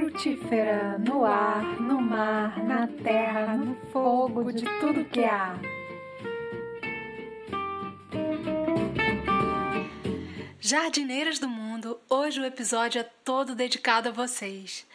frutífera, no ar, no mar, na terra, no fogo, de tudo que há. Jardineiras do Mundo, hoje o episódio é todo dedicado a vocês.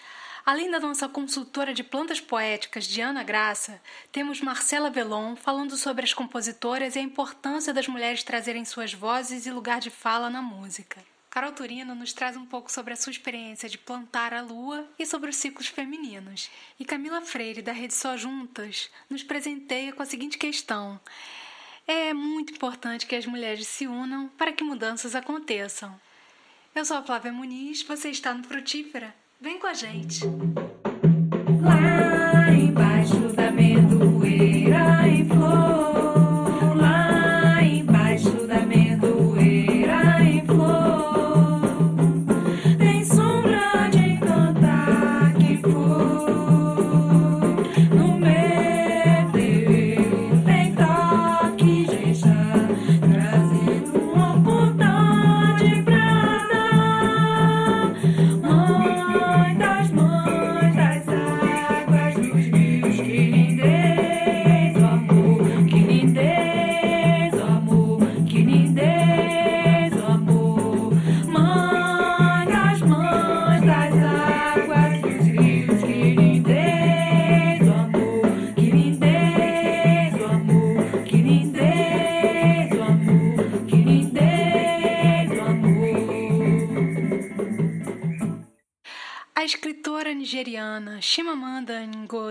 Além da nossa consultora de plantas poéticas, Diana Graça, temos Marcela Velon falando sobre as compositoras e a importância das mulheres trazerem suas vozes e lugar de fala na música. Carol Turino nos traz um pouco sobre a sua experiência de plantar a lua e sobre os ciclos femininos. E Camila Freire, da Rede Só Juntas, nos presenteia com a seguinte questão: É muito importante que as mulheres se unam para que mudanças aconteçam. Eu sou a Flávia Muniz, você está no Frutífera. Vem com a gente!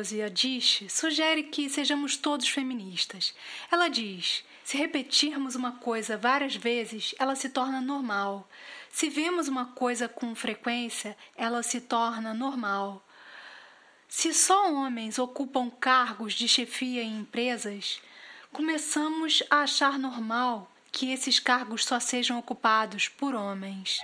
Ngozi Adichie sugere que sejamos todos feministas. Ela diz: se repetirmos uma coisa várias vezes, ela se torna normal. Se vemos uma coisa com frequência, ela se torna normal. Se só homens ocupam cargos de chefia em empresas, começamos a achar normal que esses cargos só sejam ocupados por homens.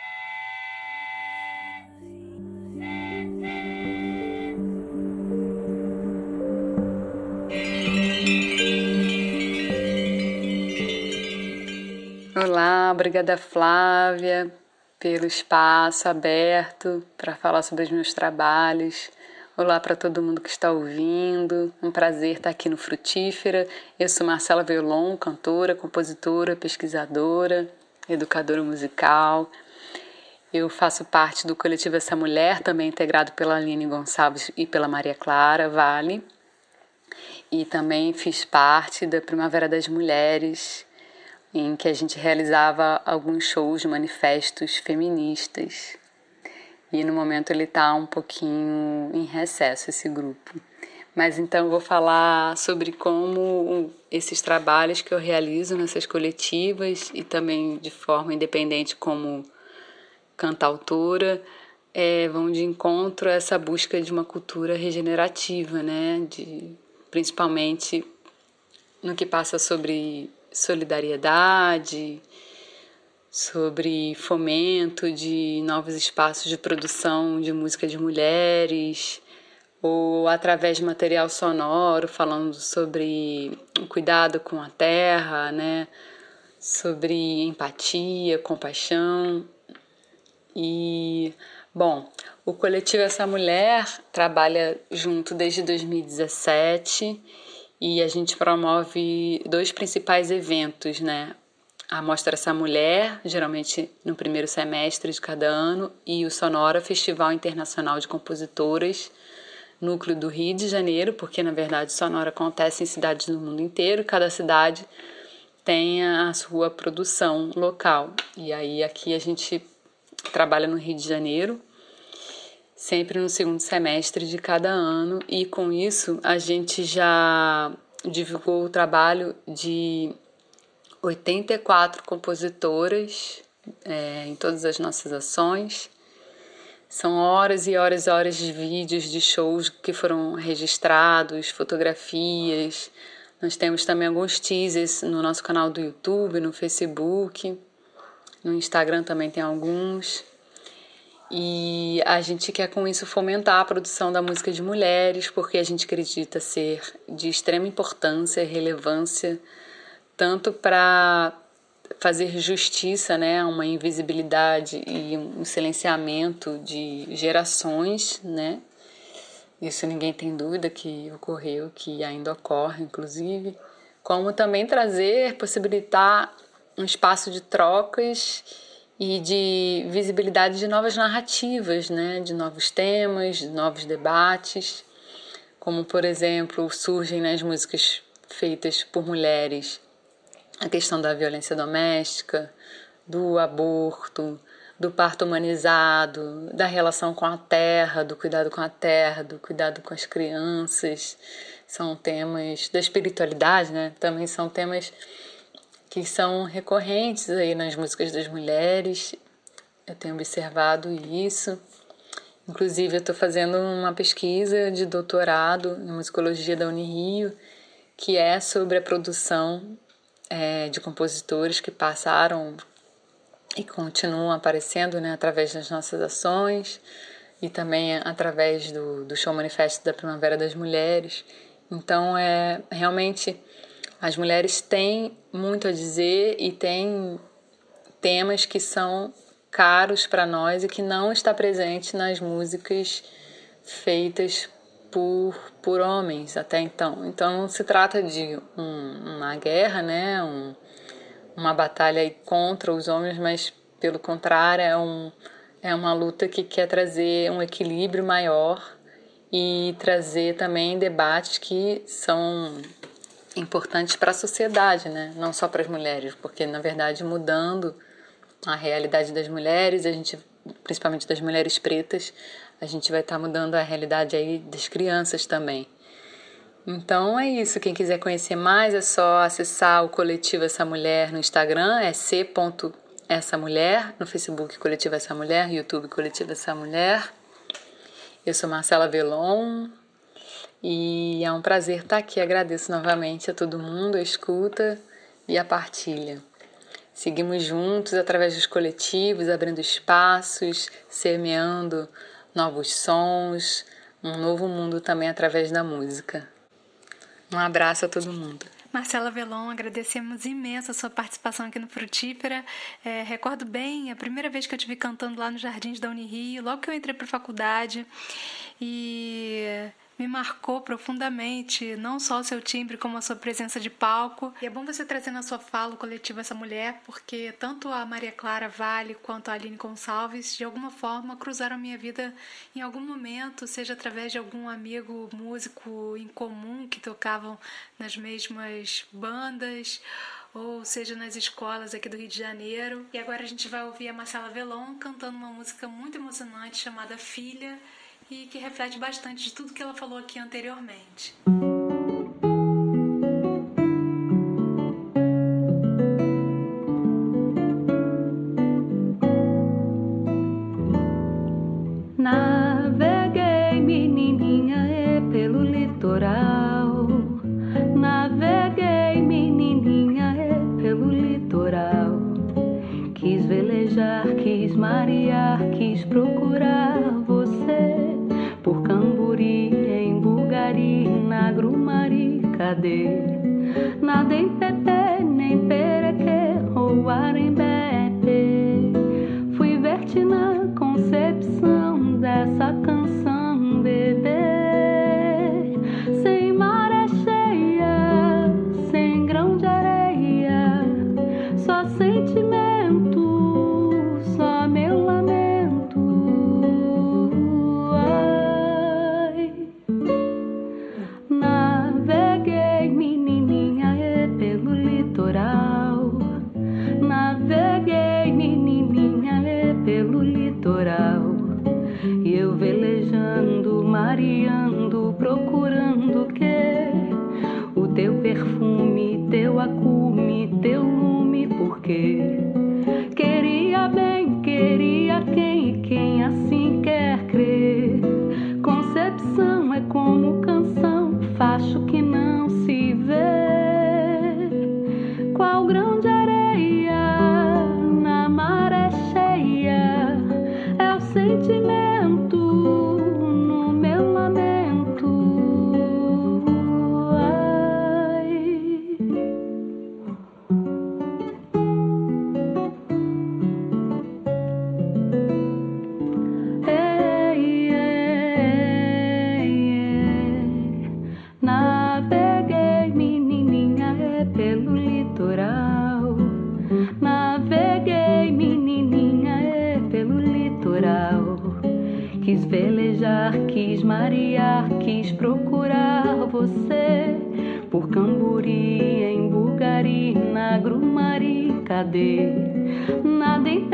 Olá, obrigada Flávia pelo espaço aberto para falar sobre os meus trabalhos. Olá para todo mundo que está ouvindo. Um prazer estar aqui no Frutífera. Eu sou Marcela Velon, cantora, compositora, pesquisadora, educadora musical. Eu faço parte do coletivo Essa Mulher, também integrado pela Aline Gonçalves e pela Maria Clara Vale. E também fiz parte da Primavera das Mulheres, em que a gente realizava alguns shows manifestos feministas. E no momento ele está um pouquinho em recesso, esse grupo. Mas então vou falar sobre como esses trabalhos que eu realizo nessas coletivas e também de forma independente como cantautora é, vão de encontro a essa busca de uma cultura regenerativa, né? De, principalmente no que passa sobre solidariedade, sobre fomento de novos espaços de produção de música de mulheres, ou através de material sonoro, falando sobre o cuidado com a terra, né? sobre empatia, compaixão. E, bom, o coletivo Essa Mulher trabalha junto desde 2017 e a gente promove dois principais eventos, né? A Mostra Essa Mulher, geralmente no primeiro semestre de cada ano, e o Sonora Festival Internacional de Compositoras, núcleo do Rio de Janeiro, porque na verdade Sonora acontece em cidades do mundo inteiro, cada cidade tem a sua produção local. E aí aqui a gente trabalha no Rio de Janeiro, sempre no segundo semestre de cada ano, e com isso a gente já divulgou o trabalho de 84 compositoras é, em todas as nossas ações. São horas e horas e horas de vídeos de shows que foram registrados, fotografias. Nós temos também alguns teasers no nosso canal do YouTube, no Facebook, no Instagram também tem alguns. E a gente quer com isso fomentar a produção da música de mulheres, porque a gente acredita ser de extrema importância e relevância, tanto para fazer justiça né, uma invisibilidade e um silenciamento de gerações, né? Isso ninguém tem dúvida que ocorreu, que ainda ocorre, inclusive. Como também trazer, possibilitar um espaço de trocas e de visibilidade de novas narrativas, né? de novos temas, de novos debates, como, por exemplo, surgem nas músicas feitas por mulheres a questão da violência doméstica, do aborto, do parto humanizado, da relação com a terra, do cuidado com a terra, do cuidado com as crianças. São temas da espiritualidade, né? Também são temas que são recorrentes aí nas músicas das mulheres. Eu tenho observado isso. Inclusive, eu estou fazendo uma pesquisa de doutorado em musicologia da Unirio, que é sobre a produção é, de compositores que passaram e continuam aparecendo né, através das nossas ações e também através do, do show manifesto da Primavera das Mulheres. Então, é realmente as mulheres têm muito a dizer e têm temas que são caros para nós e que não está presente nas músicas feitas por, por homens até então. Então se trata de um, uma guerra, né? Um, uma batalha contra os homens, mas pelo contrário é, um, é uma luta que quer trazer um equilíbrio maior e trazer também debates que são importantes para a sociedade, né? não só para as mulheres, porque na verdade mudando a realidade das mulheres, a gente, principalmente das mulheres pretas, a gente vai estar tá mudando a realidade aí das crianças também. Então é isso. Quem quiser conhecer mais é só acessar o Coletivo Essa Mulher no Instagram, é c.essa mulher, no Facebook Coletivo Essa Mulher, YouTube Coletivo Essa Mulher. Eu sou Marcela Velon e é um prazer estar aqui. Agradeço novamente a todo mundo a escuta e a partilha. Seguimos juntos através dos coletivos, abrindo espaços, semeando novos sons, um novo mundo também através da música. Um abraço a todo mundo. Marcela Velon, agradecemos imenso a sua participação aqui no Frutífera. É, recordo bem a primeira vez que eu te vi cantando lá nos Jardins da Unirio, logo que eu entrei para a faculdade. E me marcou profundamente, não só o seu timbre, como a sua presença de palco. E é bom você trazer na sua fala o coletivo essa mulher, porque tanto a Maria Clara Vale quanto a Aline Gonçalves, de alguma forma, cruzaram a minha vida em algum momento, seja através de algum amigo músico em comum que tocavam nas mesmas bandas ou seja nas escolas aqui do Rio de Janeiro. E agora a gente vai ouvir a Marcela Velon cantando uma música muito emocionante chamada Filha, e que reflete bastante de tudo que ela falou aqui anteriormente. Quis velejar, quis marear, quis procurar você por Camburi, em Bugari, na Grumari, cadê? Nada em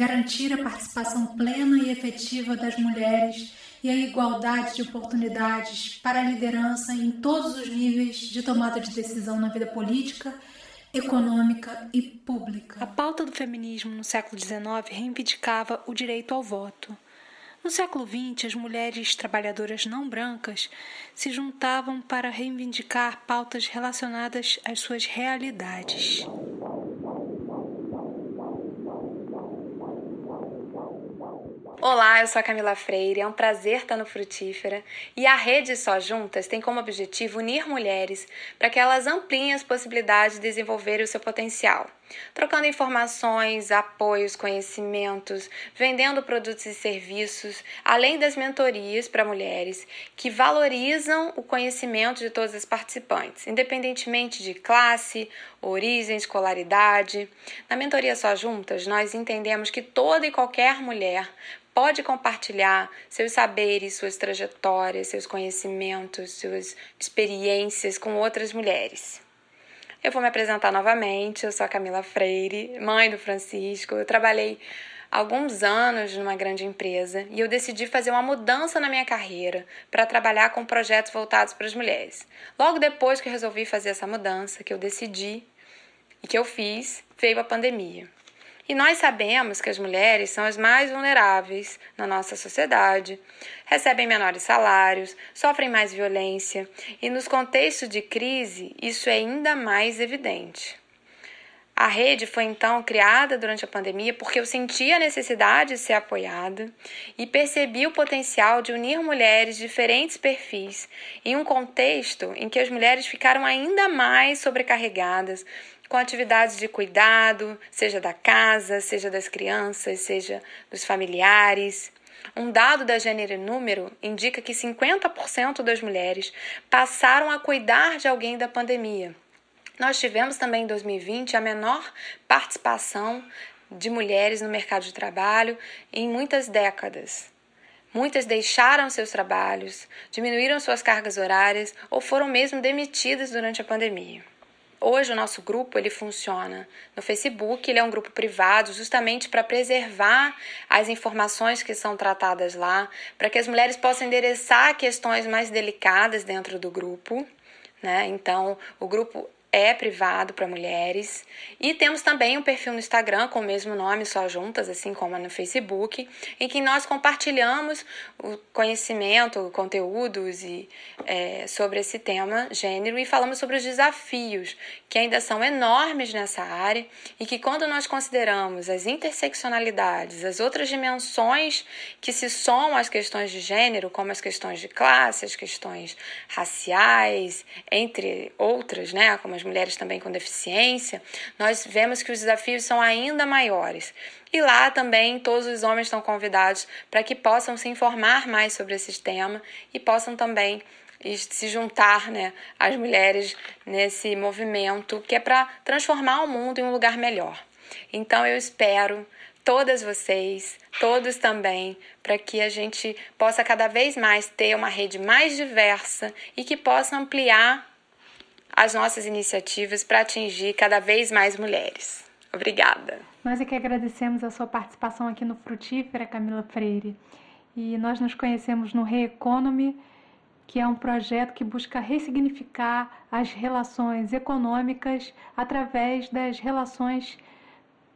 Garantir a participação plena e efetiva das mulheres e a igualdade de oportunidades para a liderança em todos os níveis de tomada de decisão na vida política, econômica e pública. A pauta do feminismo no século XIX reivindicava o direito ao voto. No século XX, as mulheres trabalhadoras não brancas se juntavam para reivindicar pautas relacionadas às suas realidades. Olá, eu sou a Camila Freire, é um prazer estar no Frutífera e a Rede Só Juntas tem como objetivo unir mulheres para que elas ampliem as possibilidades de desenvolver o seu potencial, trocando informações, apoios, conhecimentos, vendendo produtos e serviços, além das mentorias para mulheres que valorizam o conhecimento de todas as participantes, independentemente de classe, origem, escolaridade. Na mentoria Só Juntas, nós entendemos que toda e qualquer mulher pode compartilhar seus saberes, suas trajetórias, seus conhecimentos, suas experiências com outras mulheres. Eu vou me apresentar novamente. Eu sou a Camila Freire, mãe do Francisco. Eu trabalhei alguns anos numa grande empresa e eu decidi fazer uma mudança na minha carreira para trabalhar com projetos voltados para as mulheres. Logo depois que eu resolvi fazer essa mudança, que eu decidi e que eu fiz, veio a pandemia. E nós sabemos que as mulheres são as mais vulneráveis na nossa sociedade, recebem menores salários, sofrem mais violência e, nos contextos de crise, isso é ainda mais evidente. A rede foi então criada durante a pandemia porque eu senti a necessidade de ser apoiada e percebi o potencial de unir mulheres de diferentes perfis em um contexto em que as mulheres ficaram ainda mais sobrecarregadas com atividades de cuidado, seja da casa, seja das crianças, seja dos familiares. Um dado da Gênero e Número indica que 50% das mulheres passaram a cuidar de alguém da pandemia. Nós tivemos também em 2020 a menor participação de mulheres no mercado de trabalho em muitas décadas. Muitas deixaram seus trabalhos, diminuíram suas cargas horárias ou foram mesmo demitidas durante a pandemia. Hoje o nosso grupo ele funciona no Facebook, ele é um grupo privado justamente para preservar as informações que são tratadas lá, para que as mulheres possam endereçar questões mais delicadas dentro do grupo, né? Então, o grupo é privado para mulheres. E temos também um perfil no Instagram com o mesmo nome, só juntas, assim como no Facebook, em que nós compartilhamos o conhecimento, conteúdos e, é, sobre esse tema, gênero, e falamos sobre os desafios que ainda são enormes nessa área e que, quando nós consideramos as interseccionalidades, as outras dimensões que se somam às questões de gênero, como as questões de classe, as questões raciais, entre outras, né, como as mulheres também com deficiência, nós vemos que os desafios são ainda maiores. E lá também todos os homens estão convidados para que possam se informar mais sobre esse tema e possam também se juntar né, às mulheres nesse movimento que é para transformar o mundo em um lugar melhor. Então eu espero todas vocês, todos também, para que a gente possa cada vez mais ter uma rede mais diversa e que possa ampliar as nossas iniciativas para atingir cada vez mais mulheres. Obrigada. Nós é que agradecemos a sua participação aqui no Frutífera, Camila Freire. E nós nos conhecemos no Reeconomy, que é um projeto que busca ressignificar as relações econômicas através das relações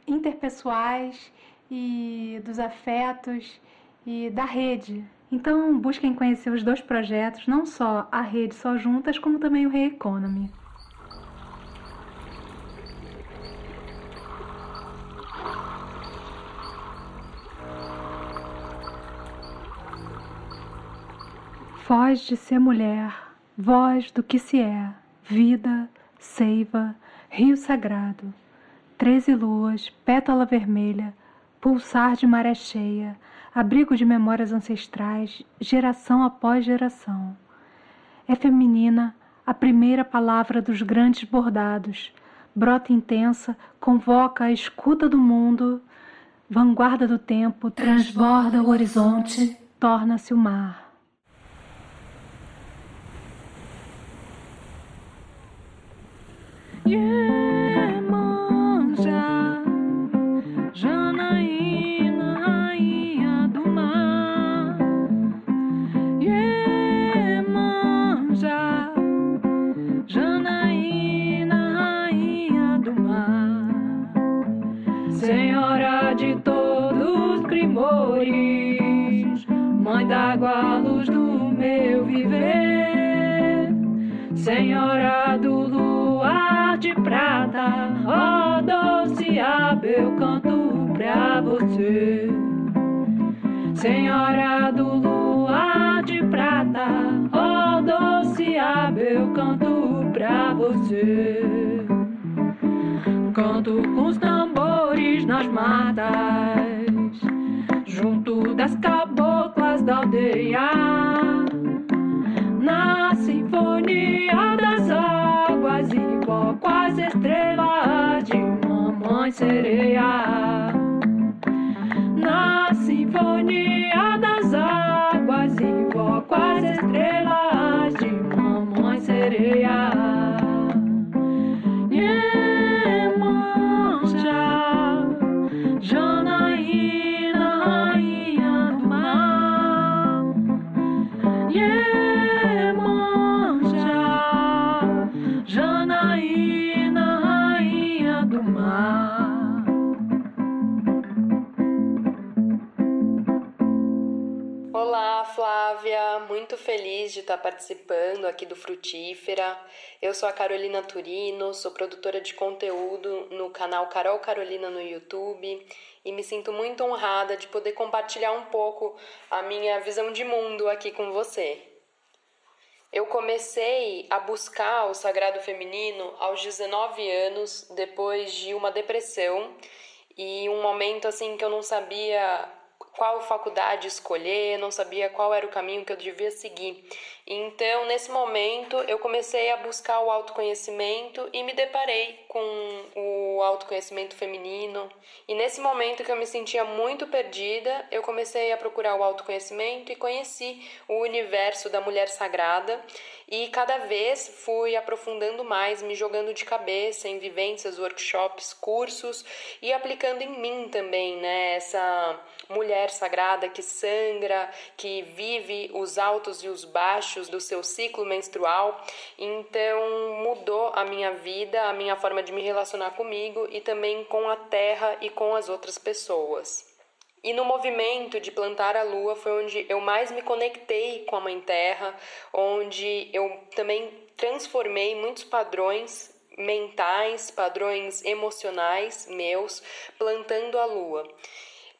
interpessoais e dos afetos e da rede. Então, busquem conhecer os dois projetos, não só a rede Só Juntas, como também o Reeconomy. Voz de ser mulher, voz do que se é, vida, seiva, rio sagrado, treze luas, pétala vermelha, pulsar de maré cheia, abrigo de memórias ancestrais, geração após geração. É feminina a primeira palavra dos grandes bordados, brota intensa, convoca a escuta do mundo, vanguarda do tempo, transborda o horizonte, torna-se o mar. Senhora do luar de prata, ó doce aba, eu canto pra você. Senhora do luar de prata, ó doce aba, eu canto pra você. Canto com os tambores nas matas, junto das caboclas da aldeia sinfonia das águas, igual quase estrelas de mamãe sereia. Na sinfonia das águas, igual quase estrelas Olá, Flávia! Muito feliz de estar participando aqui do Frutífera. Eu sou a Carolina Turino, sou produtora de conteúdo no canal Carol Carolina no YouTube e me sinto muito honrada de poder compartilhar um pouco a minha visão de mundo aqui com você. Eu comecei a buscar o sagrado feminino aos 19 anos, depois de uma depressão e um momento assim que eu não sabia qual faculdade escolher, não sabia qual era o caminho que eu devia seguir. Então, nesse momento, eu comecei a buscar o autoconhecimento e me deparei com o autoconhecimento feminino. E nesse momento que eu me sentia muito perdida, eu comecei a procurar o autoconhecimento e conheci o universo da mulher sagrada. E cada vez fui aprofundando mais, me jogando de cabeça em vivências, workshops, cursos e aplicando em mim também, né? Essa mulher sagrada que sangra, que vive os altos e os baixos do seu ciclo menstrual. Então mudou a minha vida, a minha forma de me relacionar comigo e também com a terra e com as outras pessoas. E no movimento de plantar a lua foi onde eu mais me conectei com a Mãe Terra, onde eu também transformei muitos padrões mentais, padrões emocionais meus, plantando a lua.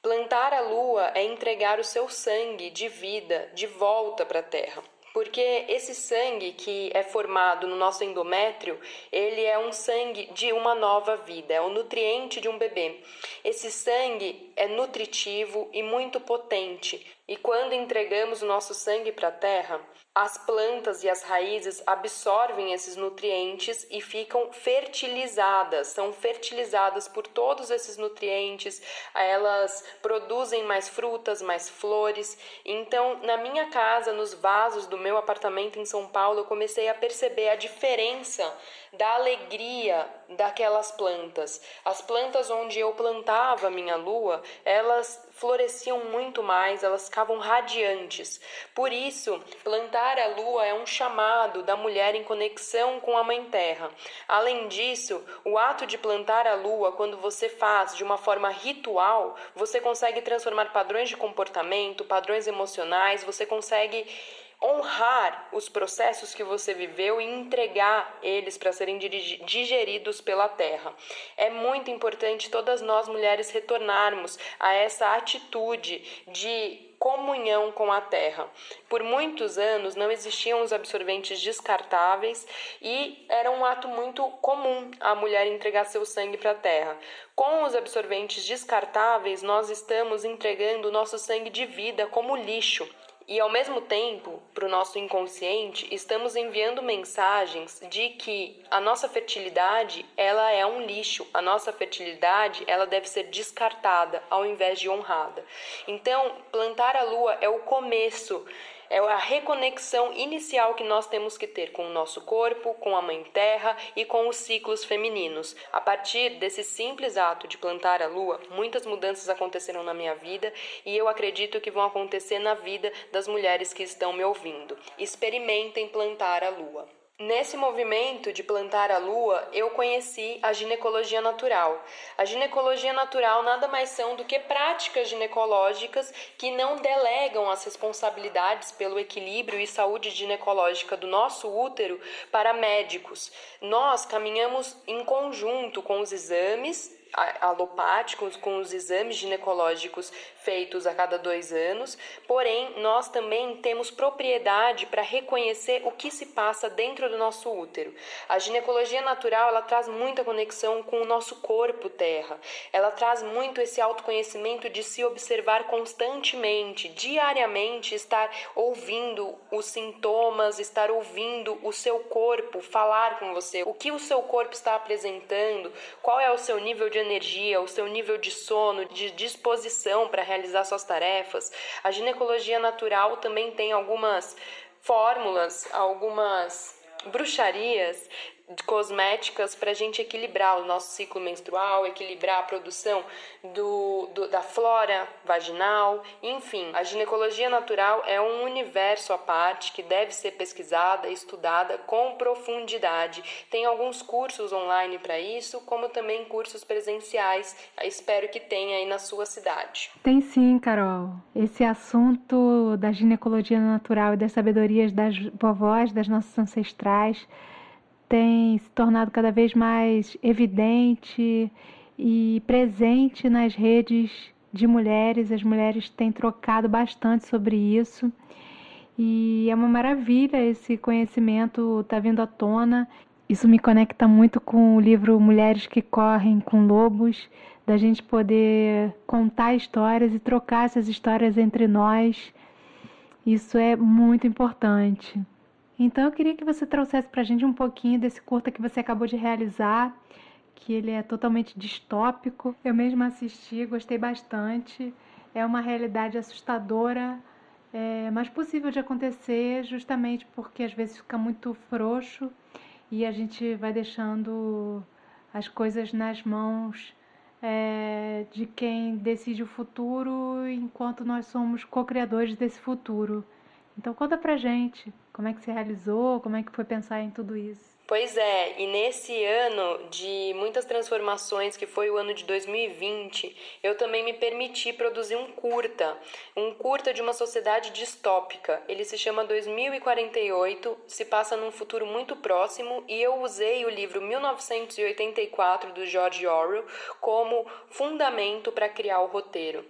Plantar a lua é entregar o seu sangue de vida de volta para a terra. Porque esse sangue que é formado no nosso endométrio, ele é um sangue de uma nova vida, é o nutriente de um bebê. Esse sangue é nutritivo e muito potente. E quando entregamos o nosso sangue para a terra, as plantas e as raízes absorvem esses nutrientes e ficam fertilizadas, são fertilizadas por todos esses nutrientes, elas produzem mais frutas, mais flores. Então, na minha casa, nos vasos do meu apartamento em São Paulo, eu comecei a perceber a diferença da alegria daquelas plantas. As plantas onde eu plantava minha lua, elas floresciam muito mais, elas ficavam radiantes. Por isso, plantar a lua é um chamado da mulher em conexão com a Mãe Terra. Além disso, o ato de plantar a lua, quando você faz de uma forma ritual, você consegue transformar padrões de comportamento, padrões emocionais, você consegue honrar os processos que você viveu e entregar eles para serem digeridos pela terra. É muito importante todas nós mulheres retornarmos a essa atitude de comunhão com a terra. Por muitos anos não existiam os absorventes descartáveis e era um ato muito comum a mulher entregar seu sangue para a terra. Com os absorventes descartáveis, nós estamos entregando o nosso sangue de vida como lixo e ao mesmo tempo, para o nosso inconsciente, estamos enviando mensagens de que a nossa fertilidade ela é um lixo, a nossa fertilidade ela deve ser descartada ao invés de honrada. Então, plantar a lua é o começo é a reconexão inicial que nós temos que ter com o nosso corpo, com a Mãe Terra e com os ciclos femininos. A partir desse simples ato de plantar a lua, muitas mudanças aconteceram na minha vida e eu acredito que vão acontecer na vida das mulheres que estão me ouvindo. Experimentem plantar a lua. Nesse movimento de plantar a lua, eu conheci a ginecologia natural. A ginecologia natural nada mais são do que práticas ginecológicas que não delegam as responsabilidades pelo equilíbrio e saúde ginecológica do nosso útero para médicos. Nós caminhamos em conjunto com os exames alopáticos, com os exames ginecológicos feitos a cada dois anos, porém, nós também temos propriedade para reconhecer o que se passa dentro do nosso útero. A ginecologia natural ela traz muita conexão com o nosso corpo terra, ela traz muito esse autoconhecimento de se observar constantemente, diariamente, estar ouvindo os sintomas, estar ouvindo o seu corpo falar com você, o que o seu corpo está apresentando, qual é o seu nível de energia, o seu nível de sono, de disposição para realizar suas tarefas. A ginecologia natural também tem algumas fórmulas, algumas bruxarias cosméticas para a gente equilibrar o nosso ciclo menstrual, equilibrar a produção do, do, da flora vaginal, enfim. A ginecologia natural é um universo à parte que deve ser pesquisada, estudada com profundidade. Tem alguns cursos online para isso, como também cursos presenciais. espero que tenha aí na sua cidade. Tem sim, Carol. Esse assunto da ginecologia natural e das sabedorias das vovós, das nossas ancestrais tem se tornado cada vez mais evidente e presente nas redes de mulheres. As mulheres têm trocado bastante sobre isso. E é uma maravilha esse conhecimento estar tá vindo à tona. Isso me conecta muito com o livro Mulheres que Correm com Lobos, da gente poder contar histórias e trocar essas histórias entre nós. Isso é muito importante. Então eu queria que você trouxesse para a gente um pouquinho desse curta que você acabou de realizar, que ele é totalmente distópico. Eu mesma assisti, gostei bastante. É uma realidade assustadora, é, mas possível de acontecer, justamente porque às vezes fica muito frouxo e a gente vai deixando as coisas nas mãos é, de quem decide o futuro, enquanto nós somos co-criadores desse futuro. Então conta pra gente como é que se realizou, como é que foi pensar em tudo isso. Pois é, e nesse ano de muitas transformações, que foi o ano de 2020, eu também me permiti produzir um curta, um curta de uma sociedade distópica. Ele se chama 2048, se passa num futuro muito próximo, e eu usei o livro 1984 do George Orwell como fundamento para criar o roteiro.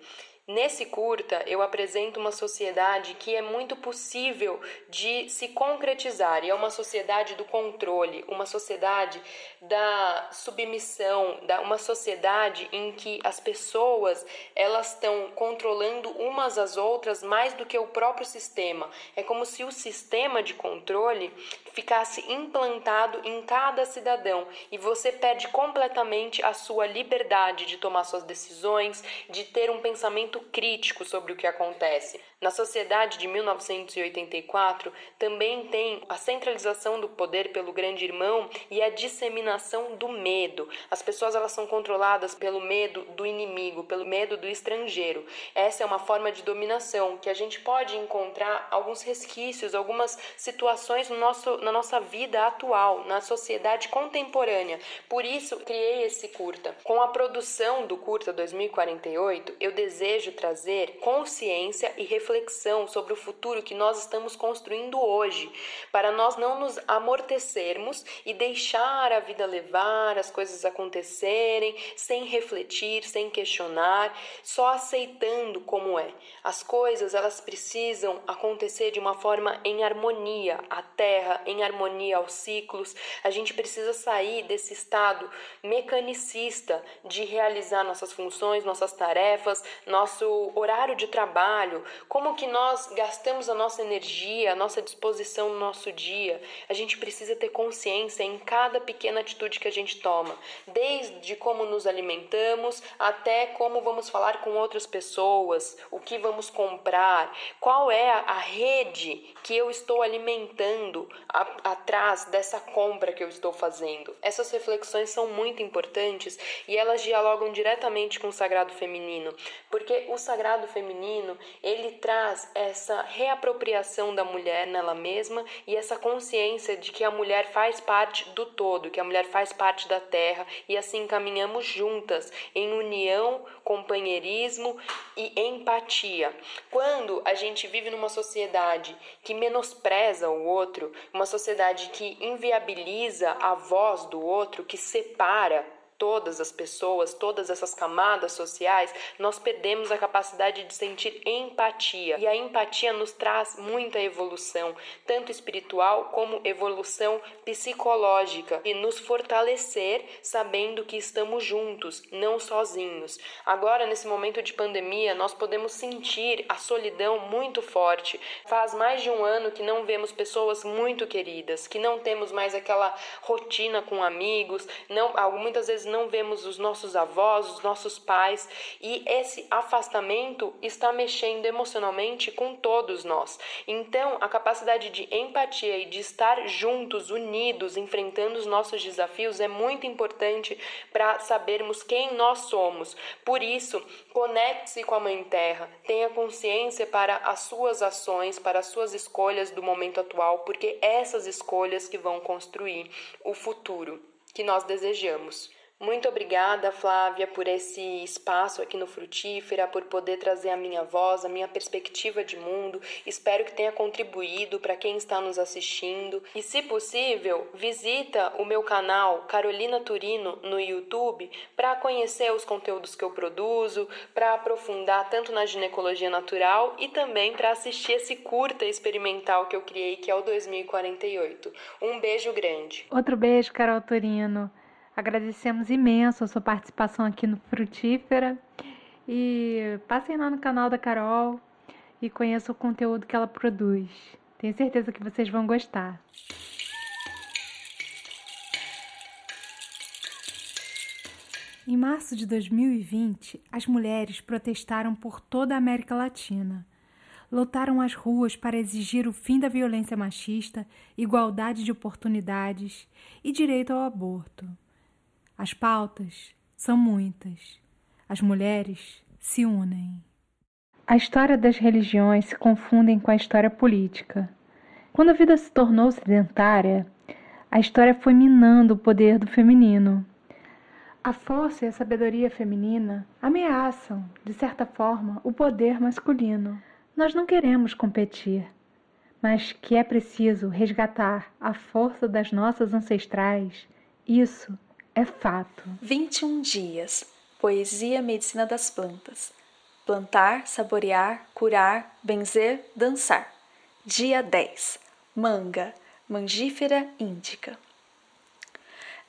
Nesse curta, eu apresento uma sociedade que é muito possível de se concretizar, e é uma sociedade do controle, uma sociedade da submissão, da uma sociedade em que as pessoas elas estão controlando umas às outras mais do que o próprio sistema. É como se o sistema de controle ficasse implantado em cada cidadão e você perde completamente a sua liberdade de tomar suas decisões, de ter um pensamento crítico sobre o que acontece. Na sociedade de 1984 também tem a centralização do poder pelo grande irmão e a disseminação do medo. As pessoas elas são controladas pelo medo do inimigo, pelo medo do estrangeiro. Essa é uma forma de dominação que a gente pode encontrar alguns resquícios, algumas situações no nosso, na nossa vida atual, na sociedade contemporânea. Por isso criei esse curta. Com a produção do curta 2048, eu desejo trazer consciência e reflexão sobre o futuro que nós estamos construindo hoje, para nós não nos amortecermos e deixar a vida levar, as coisas acontecerem, sem refletir, sem questionar, só aceitando como é. As coisas, elas precisam acontecer de uma forma em harmonia, a terra em harmonia aos ciclos. A gente precisa sair desse estado mecanicista de realizar nossas funções, nossas tarefas, nosso horário de trabalho, como que nós gastamos a nossa energia, a nossa disposição no nosso dia. A gente precisa ter consciência em cada pequena atitude que a gente toma, desde como nos alimentamos até como vamos falar com outras pessoas, o que vamos comprar, qual é a rede que eu estou alimentando a, atrás dessa compra que eu estou fazendo. Essas reflexões são muito importantes e elas dialogam diretamente com o sagrado feminino, porque o sagrado feminino, ele traz essa reapropriação da mulher nela mesma e essa consciência de que a mulher faz parte do todo, que a mulher faz parte da terra e assim caminhamos juntas em união, companheirismo e empatia. Quando a gente vive numa sociedade que menospreza o outro, uma sociedade que inviabiliza a voz do outro, que separa todas as pessoas, todas essas camadas sociais, nós perdemos a capacidade de sentir empatia. E a empatia nos traz muita evolução, tanto espiritual como evolução psicológica, e nos fortalecer sabendo que estamos juntos, não sozinhos. Agora, nesse momento de pandemia, nós podemos sentir a solidão muito forte. Faz mais de um ano que não vemos pessoas muito queridas, que não temos mais aquela rotina com amigos, não, muitas vezes não vemos os nossos avós, os nossos pais, e esse afastamento está mexendo emocionalmente com todos nós. Então, a capacidade de empatia e de estar juntos, unidos, enfrentando os nossos desafios é muito importante para sabermos quem nós somos. Por isso, conecte-se com a Mãe Terra, tenha consciência para as suas ações, para as suas escolhas do momento atual, porque essas escolhas que vão construir o futuro que nós desejamos. Muito obrigada, Flávia, por esse espaço aqui no Frutífera, por poder trazer a minha voz, a minha perspectiva de mundo. Espero que tenha contribuído para quem está nos assistindo. E, se possível, visita o meu canal Carolina Turino no YouTube para conhecer os conteúdos que eu produzo, para aprofundar tanto na ginecologia natural e também para assistir esse curta experimental que eu criei, que é o 2048. Um beijo grande. Outro beijo, Carol Turino. Agradecemos imenso a sua participação aqui no Frutífera. E passem lá no canal da Carol e conheçam o conteúdo que ela produz. Tenho certeza que vocês vão gostar. Em março de 2020, as mulheres protestaram por toda a América Latina. Lotaram as ruas para exigir o fim da violência machista, igualdade de oportunidades e direito ao aborto. As pautas são muitas. As mulheres se unem. A história das religiões se confundem com a história política. Quando a vida se tornou sedentária, a história foi minando o poder do feminino. A força e a sabedoria feminina ameaçam, de certa forma, o poder masculino. Nós não queremos competir, mas que é preciso resgatar a força das nossas ancestrais, isso é fato. 21 dias. Poesia Medicina das Plantas. Plantar, saborear, curar, benzer, dançar. Dia 10. Manga, mangífera índica.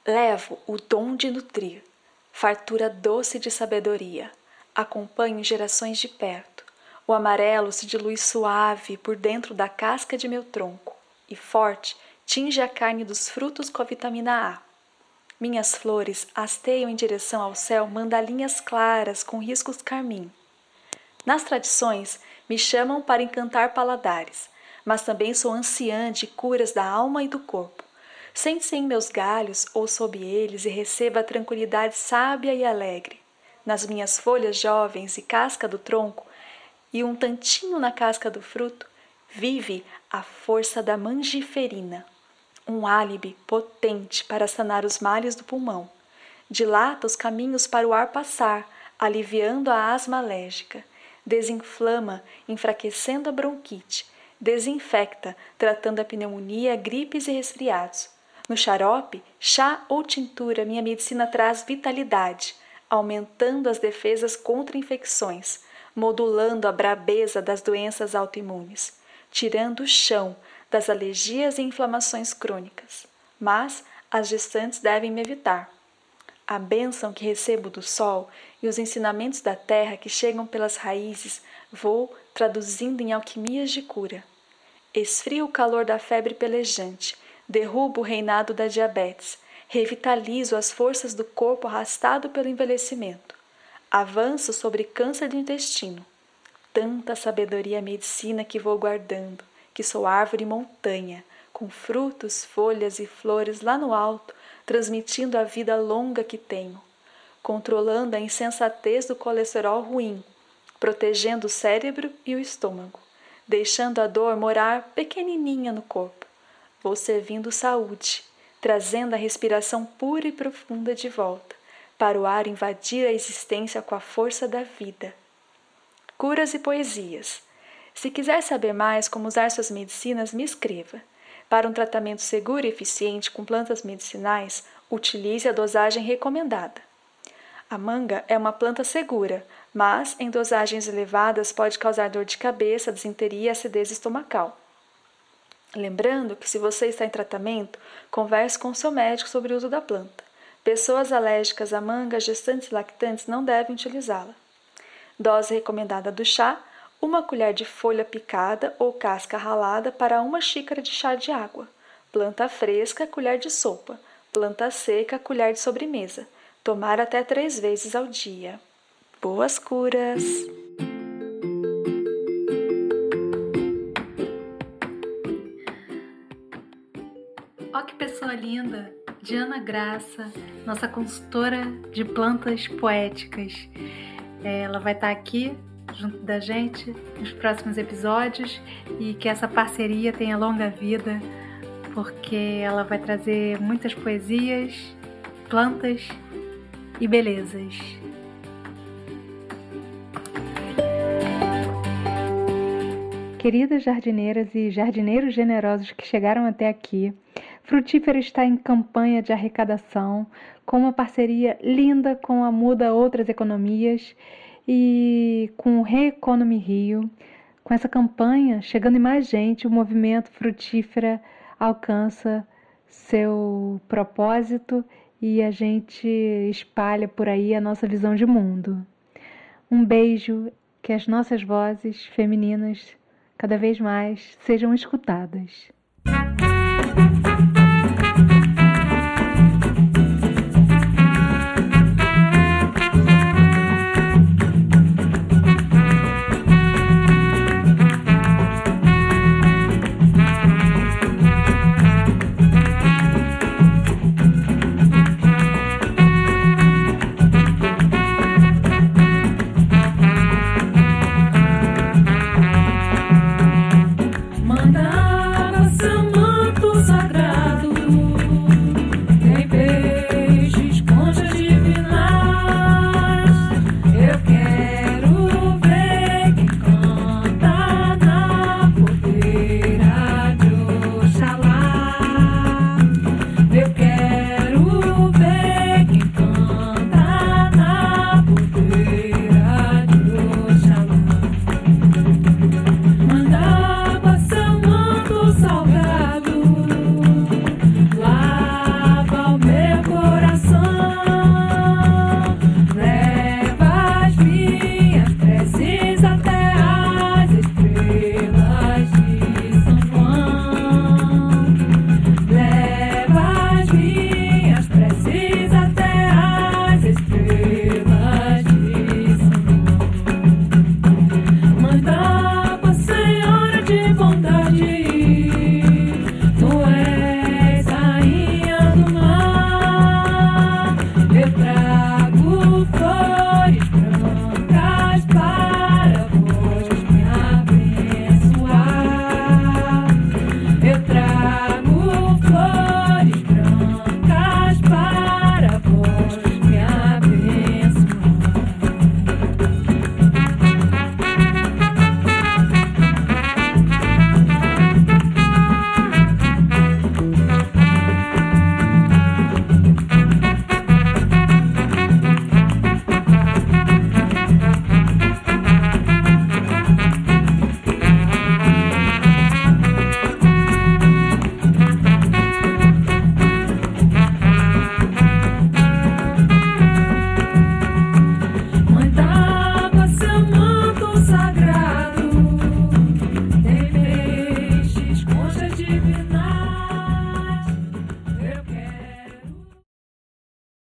Levo o dom de nutrir, fartura doce de sabedoria. Acompanho gerações de perto. O amarelo se dilui suave por dentro da casca de meu tronco e forte tinge a carne dos frutos com a vitamina A. Minhas flores hasteiam em direção ao céu mandalinhas claras com riscos carmim. Nas tradições, me chamam para encantar paladares, mas também sou anciã de curas da alma e do corpo. Sente-se em meus galhos ou sob eles e receba a tranquilidade sábia e alegre. Nas minhas folhas jovens e casca do tronco, e um tantinho na casca do fruto, vive a força da mangiferina, um álibi potente para sanar os males do pulmão. Dilata os caminhos para o ar passar, aliviando a asma alérgica desinflama, enfraquecendo a bronquite, desinfecta, tratando a pneumonia, gripes e resfriados. No xarope, chá ou tintura, minha medicina traz vitalidade, aumentando as defesas contra infecções, modulando a brabeza das doenças autoimunes, tirando o chão das alergias e inflamações crônicas. Mas as gestantes devem me evitar. A bênção que recebo do sol e os ensinamentos da terra que chegam pelas raízes vou traduzindo em alquimias de cura. Esfrio o calor da febre pelejante, derrubo o reinado da diabetes, revitalizo as forças do corpo arrastado pelo envelhecimento, avanço sobre câncer do intestino. Tanta sabedoria medicina que vou guardando, que sou árvore montanha, com frutos, folhas e flores lá no alto, transmitindo a vida longa que tenho, controlando a insensatez do colesterol ruim, protegendo o cérebro e o estômago, deixando a dor morar pequenininha no corpo. Vou servindo saúde, trazendo a respiração pura e profunda de volta, para o ar invadir a existência com a força da vida. Curas e poesias. Se quiser saber mais como usar suas medicinas, me escreva. Para um tratamento seguro e eficiente com plantas medicinais, utilize a dosagem recomendada. A manga é uma planta segura, mas em dosagens elevadas pode causar dor de cabeça, desinteria e acidez estomacal. Lembrando que se você está em tratamento, converse com seu médico sobre o uso da planta. Pessoas alérgicas à manga, gestantes e lactantes não devem utilizá-la. Dose recomendada do chá: uma colher de folha picada ou casca ralada para uma xícara de chá de água. Planta fresca, colher de sopa. Planta seca, colher de sobremesa. Tomar até três vezes ao dia. Boas curas! Ó que pessoa linda! Diana Graça, nossa consultora de plantas poéticas. Ela vai estar aqui junto da gente nos próximos episódios e que essa parceria tenha longa vida, porque ela vai trazer muitas poesias, plantas e belezas. Queridas jardineiras e jardineiros generosos que chegaram até aqui, Frutífera está em campanha de arrecadação com uma parceria linda com a Muda Outras Economias e com o Reeconomy Rio, com essa campanha, chegando em mais gente, o movimento frutífera alcança seu propósito e a gente espalha por aí a nossa visão de mundo. Um beijo, que as nossas vozes femininas cada vez mais sejam escutadas.